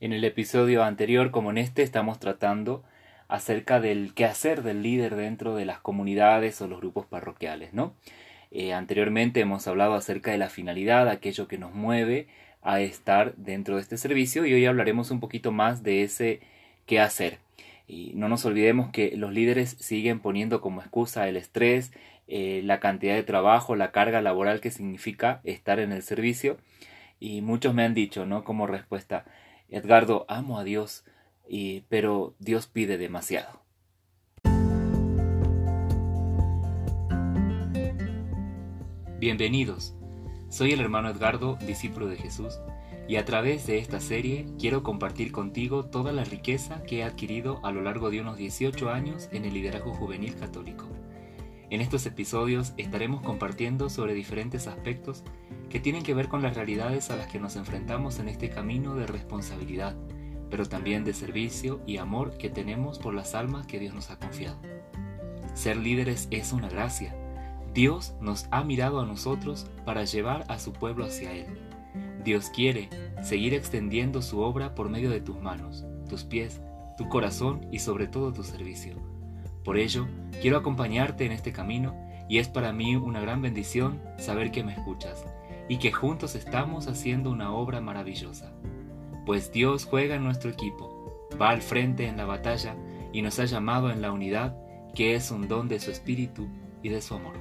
En el episodio anterior, como en este, estamos tratando acerca del qué hacer del líder dentro de las comunidades o los grupos parroquiales, ¿no? Eh, anteriormente hemos hablado acerca de la finalidad, aquello que nos mueve a estar dentro de este servicio y hoy hablaremos un poquito más de ese qué hacer. Y no nos olvidemos que los líderes siguen poniendo como excusa el estrés, eh, la cantidad de trabajo, la carga laboral que significa estar en el servicio. Y muchos me han dicho, ¿no? Como respuesta, Edgardo, amo a Dios, y, pero Dios pide demasiado. Bienvenidos. Soy el hermano Edgardo, discípulo de Jesús y a través de esta serie quiero compartir contigo toda la riqueza que he adquirido a lo largo de unos 18 años en el liderazgo juvenil católico. En estos episodios estaremos compartiendo sobre diferentes aspectos que tienen que ver con las realidades a las que nos enfrentamos en este camino de responsabilidad, pero también de servicio y amor que tenemos por las almas que Dios nos ha confiado. Ser líderes es una gracia. Dios nos ha mirado a nosotros para llevar a su pueblo hacia Él Dios quiere seguir extendiendo su obra por medio de tus manos, tus pies, tu corazón y sobre todo tu servicio. Por ello, quiero acompañarte en este camino y es para mí una gran bendición saber que me escuchas y que juntos estamos haciendo una obra maravillosa. Pues Dios juega en nuestro equipo, va al frente en la batalla y nos ha llamado en la unidad que es un don de su espíritu y de su amor.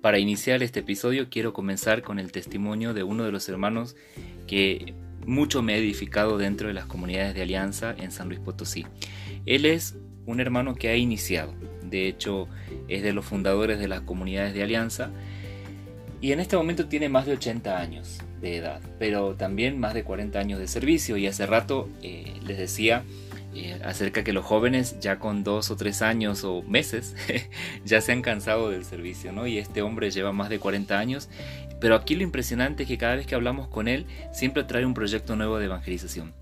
Para iniciar este episodio quiero comenzar con el testimonio de uno de los hermanos que mucho me ha edificado dentro de las comunidades de Alianza en San Luis Potosí. Él es un hermano que ha iniciado, de hecho es de los fundadores de las comunidades de Alianza y en este momento tiene más de 80 años de edad, pero también más de 40 años de servicio y hace rato eh, les decía eh, acerca que los jóvenes ya con dos o tres años o meses ya se han cansado del servicio, ¿no? Y este hombre lleva más de 40 años, pero aquí lo impresionante es que cada vez que hablamos con él siempre trae un proyecto nuevo de evangelización.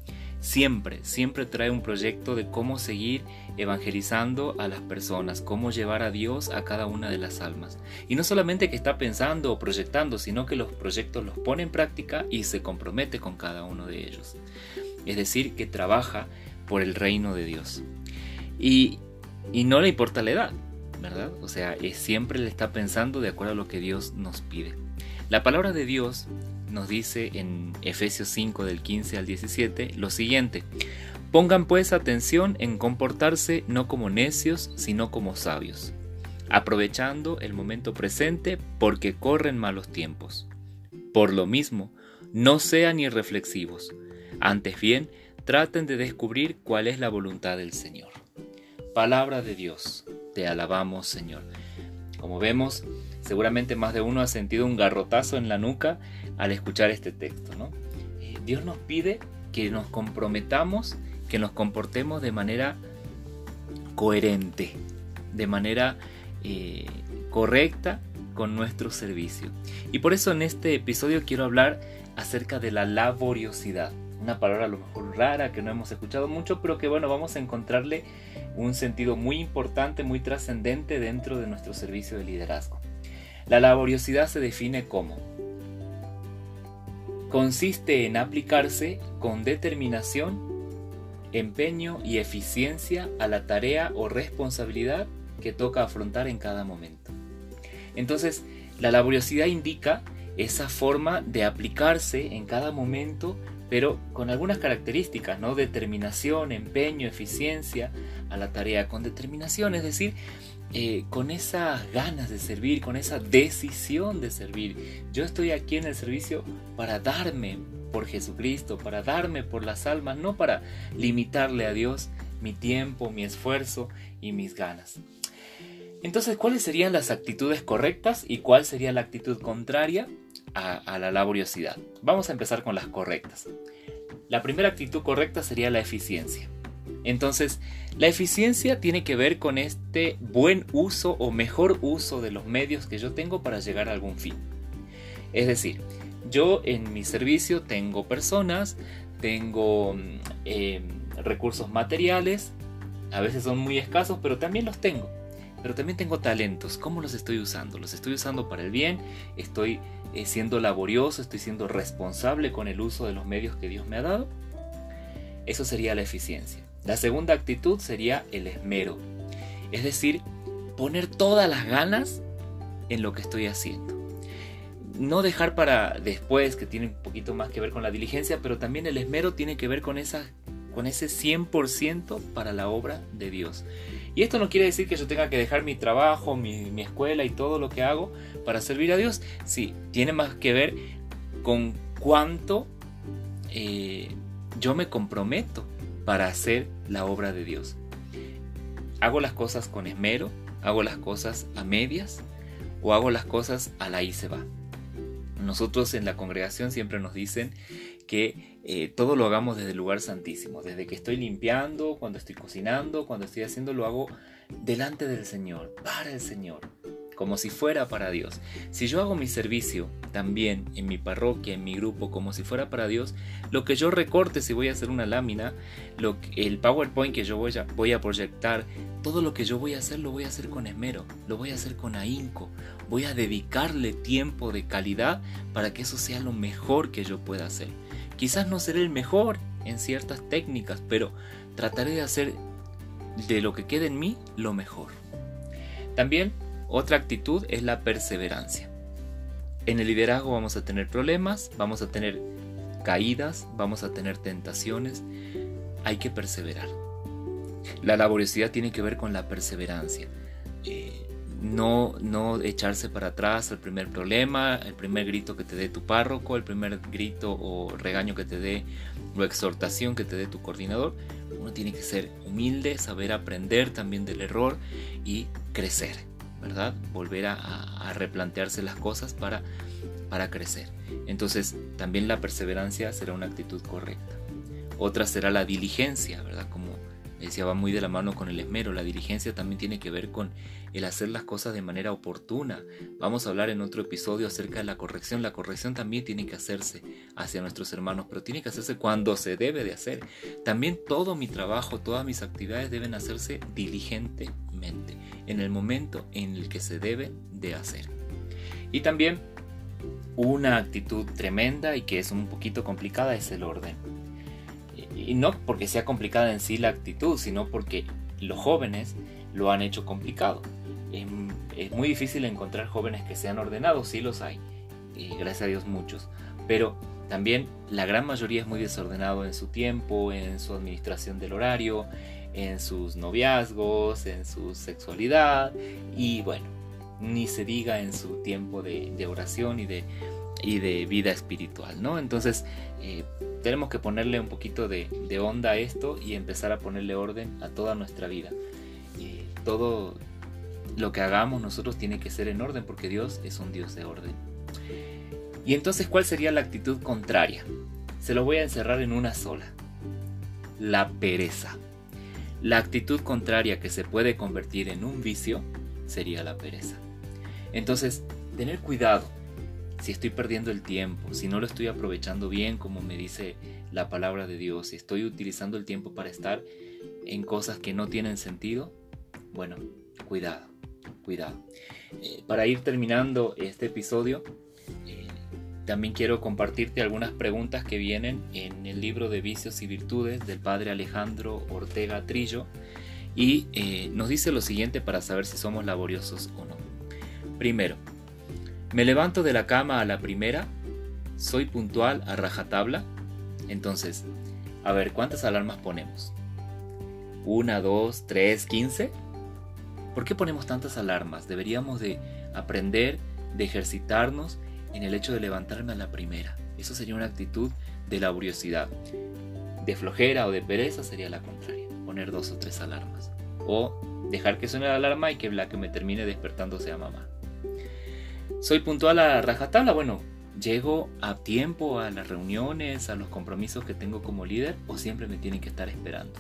Siempre, siempre trae un proyecto de cómo seguir evangelizando a las personas, cómo llevar a Dios a cada una de las almas. Y no solamente que está pensando o proyectando, sino que los proyectos los pone en práctica y se compromete con cada uno de ellos. Es decir, que trabaja por el reino de Dios. Y, no le importa la edad, ¿verdad? O sea, siempre le está pensando de acuerdo a lo que Dios nos pide. La palabra de Dios nos dice en Efesios 5 del 15 al 17 lo siguiente. Pongan pues atención en comportarse no como necios, sino como sabios, aprovechando el momento presente porque corren malos tiempos. Por lo mismo, no sean irreflexivos, antes bien, traten de descubrir cuál es la voluntad del Señor. Palabra de Dios, te alabamos Señor. Como vemos, seguramente más de uno ha sentido un garrotazo en la nuca al escuchar este texto. ¿no? Eh, Dios nos pide que nos comprometamos, que nos comportemos de manera coherente, de manera eh, correcta con nuestro servicio. Y por eso en este episodio quiero hablar acerca de la laboriosidad una palabra a lo mejor rara que no hemos escuchado mucho, pero que bueno, vamos a encontrarle un sentido muy importante, muy trascendente dentro de nuestro servicio de liderazgo. La laboriosidad se define como consiste en aplicarse con determinación, empeño y eficiencia a la tarea o responsabilidad que toca afrontar en cada momento. Entonces, la laboriosidad indica esa forma de aplicarse en cada momento pero con algunas características, ¿no? Determinación, empeño, eficiencia a la tarea, con determinación, es decir, eh, con esas ganas de servir, con esa decisión de servir. Yo estoy aquí en el servicio para darme por Jesucristo, para darme por las almas, no para limitarle a Dios mi tiempo, mi esfuerzo y mis ganas. Entonces, ¿cuáles serían las actitudes correctas y cuál sería la actitud contraria? a, la laboriosidad. Vamos a empezar con las correctas. La primera actitud correcta sería la eficiencia. Entonces, la eficiencia tiene que ver con este buen uso o mejor uso de los medios que yo tengo para llegar a algún fin. Es decir, yo en mi servicio tengo personas, tengo mm, em, recursos materiales A veces son muy escasos, pero también los tengo. Pero también tengo talentos. ¿Cómo los estoy usando? ¿Los estoy usando para el bien? ¿Estoy eh, siendo laborioso? ¿Estoy siendo responsable con el uso de los medios que Dios me ha dado? Eso sería la eficiencia. La segunda actitud sería el esmero. Es decir, poner todas las ganas en lo que estoy haciendo. No dejar para después, que tiene un poquito más que ver con la diligencia, pero también el esmero tiene que ver con, esa, con ese 100% para la obra de Dios. Y esto no quiere decir que yo tenga que dejar mi trabajo, mi, escuela y todo lo que hago para servir a Dios. Sí, tiene más que ver con cuánto eh, yo me comprometo para hacer la obra de Dios. Hago las cosas con esmero, hago las cosas a medias o hago las cosas a la y se va. Nosotros en la congregación siempre nos dicen que eh, todo lo hagamos desde el lugar santísimo, desde que estoy limpiando, cuando estoy cocinando, cuando estoy haciendo, lo hago delante del Señor, para el Señor como si fuera para Dios. Si yo hago mi servicio también en mi parroquia, en mi grupo, como si fuera para Dios, lo que yo recorte si voy a hacer una lámina, lo, el PowerPoint que yo voy a, voy a proyectar, todo lo que yo voy a hacer lo voy a hacer con esmero, lo voy a hacer con ahínco, voy a dedicarle tiempo de calidad para que eso sea lo mejor que yo pueda hacer. Quizás no seré el mejor en ciertas técnicas, pero trataré de hacer de lo que quede en mí lo mejor. También otra actitud es la perseverancia. En el liderazgo vamos a tener problemas, vamos a tener caídas, vamos a tener tentaciones. Hay que perseverar. La laboriosidad tiene que ver con la perseverancia. Eh, no, no echarse para atrás al primer problema, el primer grito que te dé tu párroco, el primer grito o regaño que te dé o exhortación que te dé tu coordinador. Uno tiene que ser humilde, saber aprender también del error y crecer. ¿Verdad? Volver a, replantearse las cosas para, para crecer. Entonces, también la perseverancia será una actitud correcta. Otra será la diligencia, ¿verdad? Como decía, va muy de la mano con el esmero. La diligencia también tiene que ver con el hacer las cosas de manera oportuna. Vamos a hablar en otro episodio acerca de la corrección. La corrección también tiene que hacerse hacia nuestros hermanos, pero tiene que hacerse cuando se debe de hacer. También todo mi trabajo, todas mis actividades deben hacerse en el momento en el que se debe de hacer. Y también una actitud tremenda y que es un poquito complicada es el orden. Y no porque sea complicada en sí la actitud, sino porque los jóvenes lo han hecho complicado. Es, muy difícil encontrar jóvenes que sean ordenados, sí los hay, y gracias a Dios muchos, pero también la gran mayoría es muy desordenado en su tiempo, en su administración del horario, en sus noviazgos, en su sexualidad y bueno, ni se diga en su tiempo de, oración y de, y de vida espiritual, ¿no? Entonces eh, tenemos que ponerle un poquito de, onda a esto y empezar a ponerle orden a toda nuestra vida. Todo lo que hagamos nosotros tiene que ser en orden porque Dios es un Dios de orden. Y entonces, ¿cuál sería la actitud contraria? Se lo voy a encerrar en una sola. La pereza. La actitud contraria que se puede convertir en un vicio sería la pereza. Entonces, tener cuidado si estoy perdiendo el tiempo, si no lo estoy aprovechando bien como me dice la palabra de Dios, si estoy utilizando el tiempo para estar en cosas que no tienen sentido, bueno, cuidado, cuidado. Eh, para ir terminando este episodio, también quiero compartirte algunas preguntas que vienen en el libro de vicios y virtudes del padre Alejandro Ortega Trillo y eh, nos dice lo siguiente para saber si somos laboriosos o no. Primero, me levanto de la cama a la primera, soy puntual a rajatabla. Entonces, a ver, ¿cuántas alarmas ponemos? ¿Una, dos, tres, quince? ¿Por qué ponemos tantas alarmas? Deberíamos de aprender, de ejercitarnos en el hecho de levantarme a la primera. Eso sería una actitud de laboriosidad. De flojera o de pereza sería la contraria, poner dos o tres alarmas. O dejar que suene la alarma y que la que me termine despertando sea mamá. ¿Soy puntual a rajatabla? Bueno, ¿llego a tiempo a las reuniones, a los compromisos que tengo como líder o siempre me tienen que estar esperando?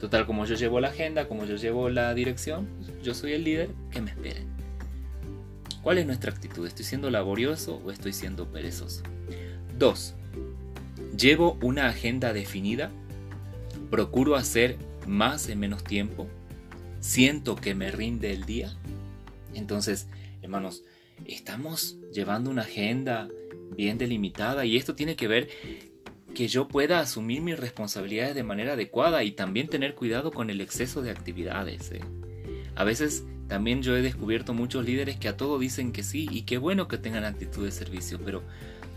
Total, como yo llevo la agenda, como yo llevo la dirección, yo soy el líder, que me esperen. ¿Cuál es nuestra actitud? ¿Estoy siendo laborioso o estoy siendo perezoso? 2. ¿Llevo una agenda definida? ¿Procuro hacer más en menos tiempo, siento que me rinde el día. Entonces, hermanos, estamos llevando una agenda bien delimitada y esto tiene que ver que yo pueda asumir mis responsabilidades de manera adecuada y también tener cuidado con el exceso de actividades. ¿eh? A veces también yo he descubierto muchos líderes que a todo dicen que sí y qué bueno que tengan actitud de servicio, pero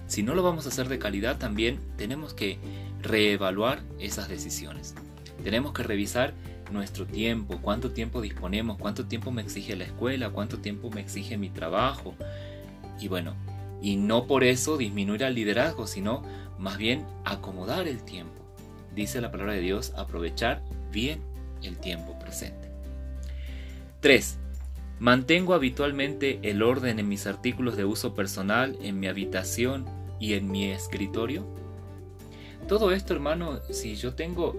si no lo vamos a hacer de calidad también tenemos que reevaluar esas decisiones. Tenemos que revisar nuestro tiempo, cuánto tiempo disponemos, cuánto tiempo me exige la escuela, cuánto tiempo me exige mi trabajo. Y bueno, y no por eso disminuir el liderazgo, sino más bien acomodar el tiempo. Dice la palabra de Dios, aprovechar bien el tiempo presente. 3. Mantengo habitualmente el orden en mis artículos de uso personal, en mi habitación y en mi escritorio. Todo esto, hermano, si yo tengo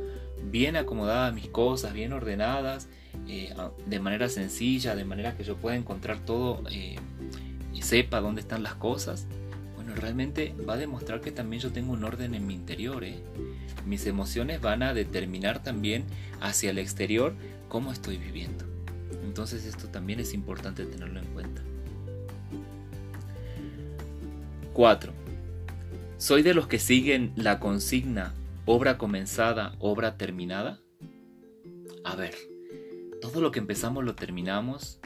bien acomodadas mis cosas, bien ordenadas, eh, de manera sencilla, de manera que yo pueda encontrar todo eh, y sepa dónde están las cosas, bueno, realmente va a demostrar que también yo tengo un orden en mi interior. ¿eh? Mis emociones van a determinar también hacia el exterior cómo estoy viviendo. Entonces esto también es importante tenerlo en cuenta. 4. Soy de los que siguen la consigna obra comenzada, obra terminada? A ver, todo lo que empezamos lo terminamos,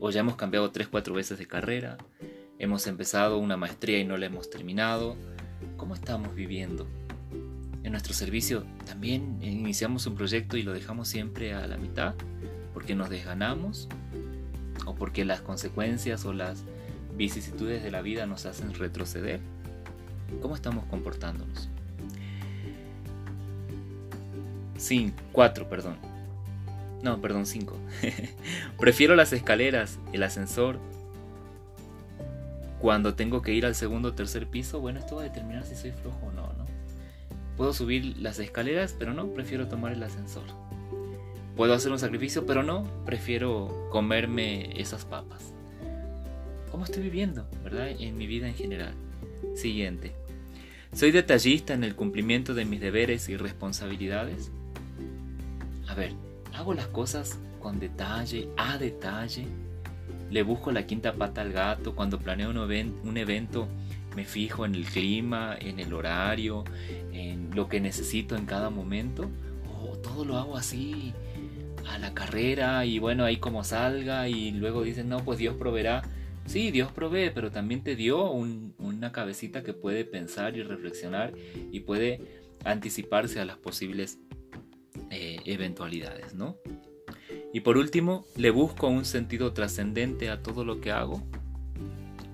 o ya hemos cambiado 3-4 veces de carrera, hemos empezado una maestría y no la hemos terminado. ¿Cómo estamos viviendo? En nuestro servicio también iniciamos un proyecto y lo dejamos siempre a la mitad porque nos desganamos o porque las consecuencias o las vicisitudes de la vida nos hacen retroceder. ¿Cómo estamos comportándonos? 5, 4, perdón. No, perdón, 5. Prefiero las escaleras, el ascensor. Cuando tengo que ir al segundo o tercer piso, bueno, esto va a determinar si soy flojo o no, ¿no? Puedo subir las escaleras, pero no, prefiero tomar el ascensor. Puedo hacer un sacrificio, pero no, prefiero comerme esas papas. ¿Cómo estoy viviendo, verdad? En mi vida en general. Siguiente. ¿Soy detallista en el cumplimiento de mis deberes y responsabilidades? A ver, hago las cosas con detalle, a detalle. Le busco la quinta pata al gato. Cuando planeo un, evento, me fijo en el clima, en el horario, en lo que necesito en cada momento. O todo lo hago así a la carrera y bueno, ahí como salga y luego dicen, no, pues Dios proveerá. Sí, Dios provee, pero también te dio una cabecita que puede pensar y reflexionar y puede anticiparse a las posibles eh, eventualidades, ¿no? Y por último, le busco un sentido trascendente a todo lo que hago.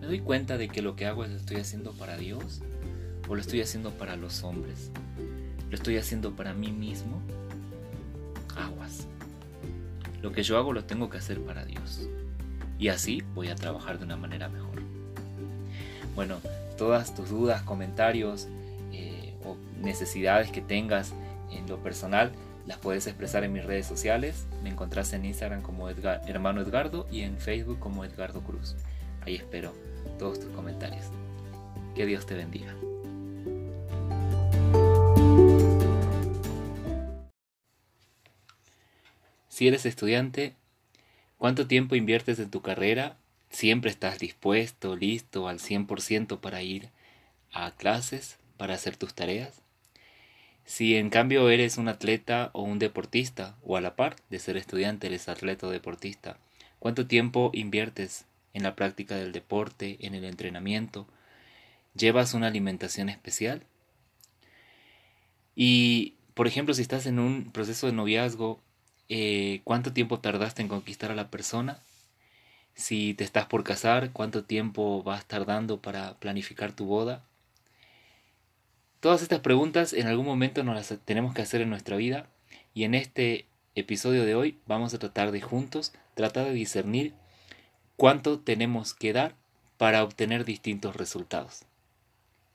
Me doy cuenta de que lo que hago es lo estoy haciendo para Dios o lo estoy haciendo para los hombres. Lo estoy haciendo para mí mismo. Aguas. Lo que yo hago lo tengo que hacer para Dios. Y así voy a trabajar de una manera mejor. Bueno, todas tus dudas, comentarios eh, o necesidades que tengas en lo personal, las puedes expresar en mis redes sociales. Me encontrás en Instagram como hermano Edgardo y en Facebook como Edgardo Cruz. Ahí espero todos tus comentarios. Que Dios te bendiga. Si eres estudiante, ¿cuánto tiempo inviertes en tu carrera? ¿Siempre estás dispuesto, listo al 100% para ir a clases, para hacer tus tareas? Si en cambio eres un atleta o un deportista, o a la par de ser estudiante eres atleta o deportista, ¿cuánto tiempo inviertes en la práctica del deporte, en el entrenamiento? ¿Llevas una alimentación especial? Y, por ejemplo, si estás en un proceso de noviazgo, eh, ¿cuánto tiempo tardaste en conquistar a la persona? Si te estás por casar, ¿cuánto tiempo vas tardando para planificar tu boda? Todas estas preguntas en algún momento nos las tenemos que hacer en nuestra vida y en este episodio de hoy vamos a tratar de juntos tratar de discernir cuánto tenemos que dar para obtener distintos resultados.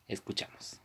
Escuchamos.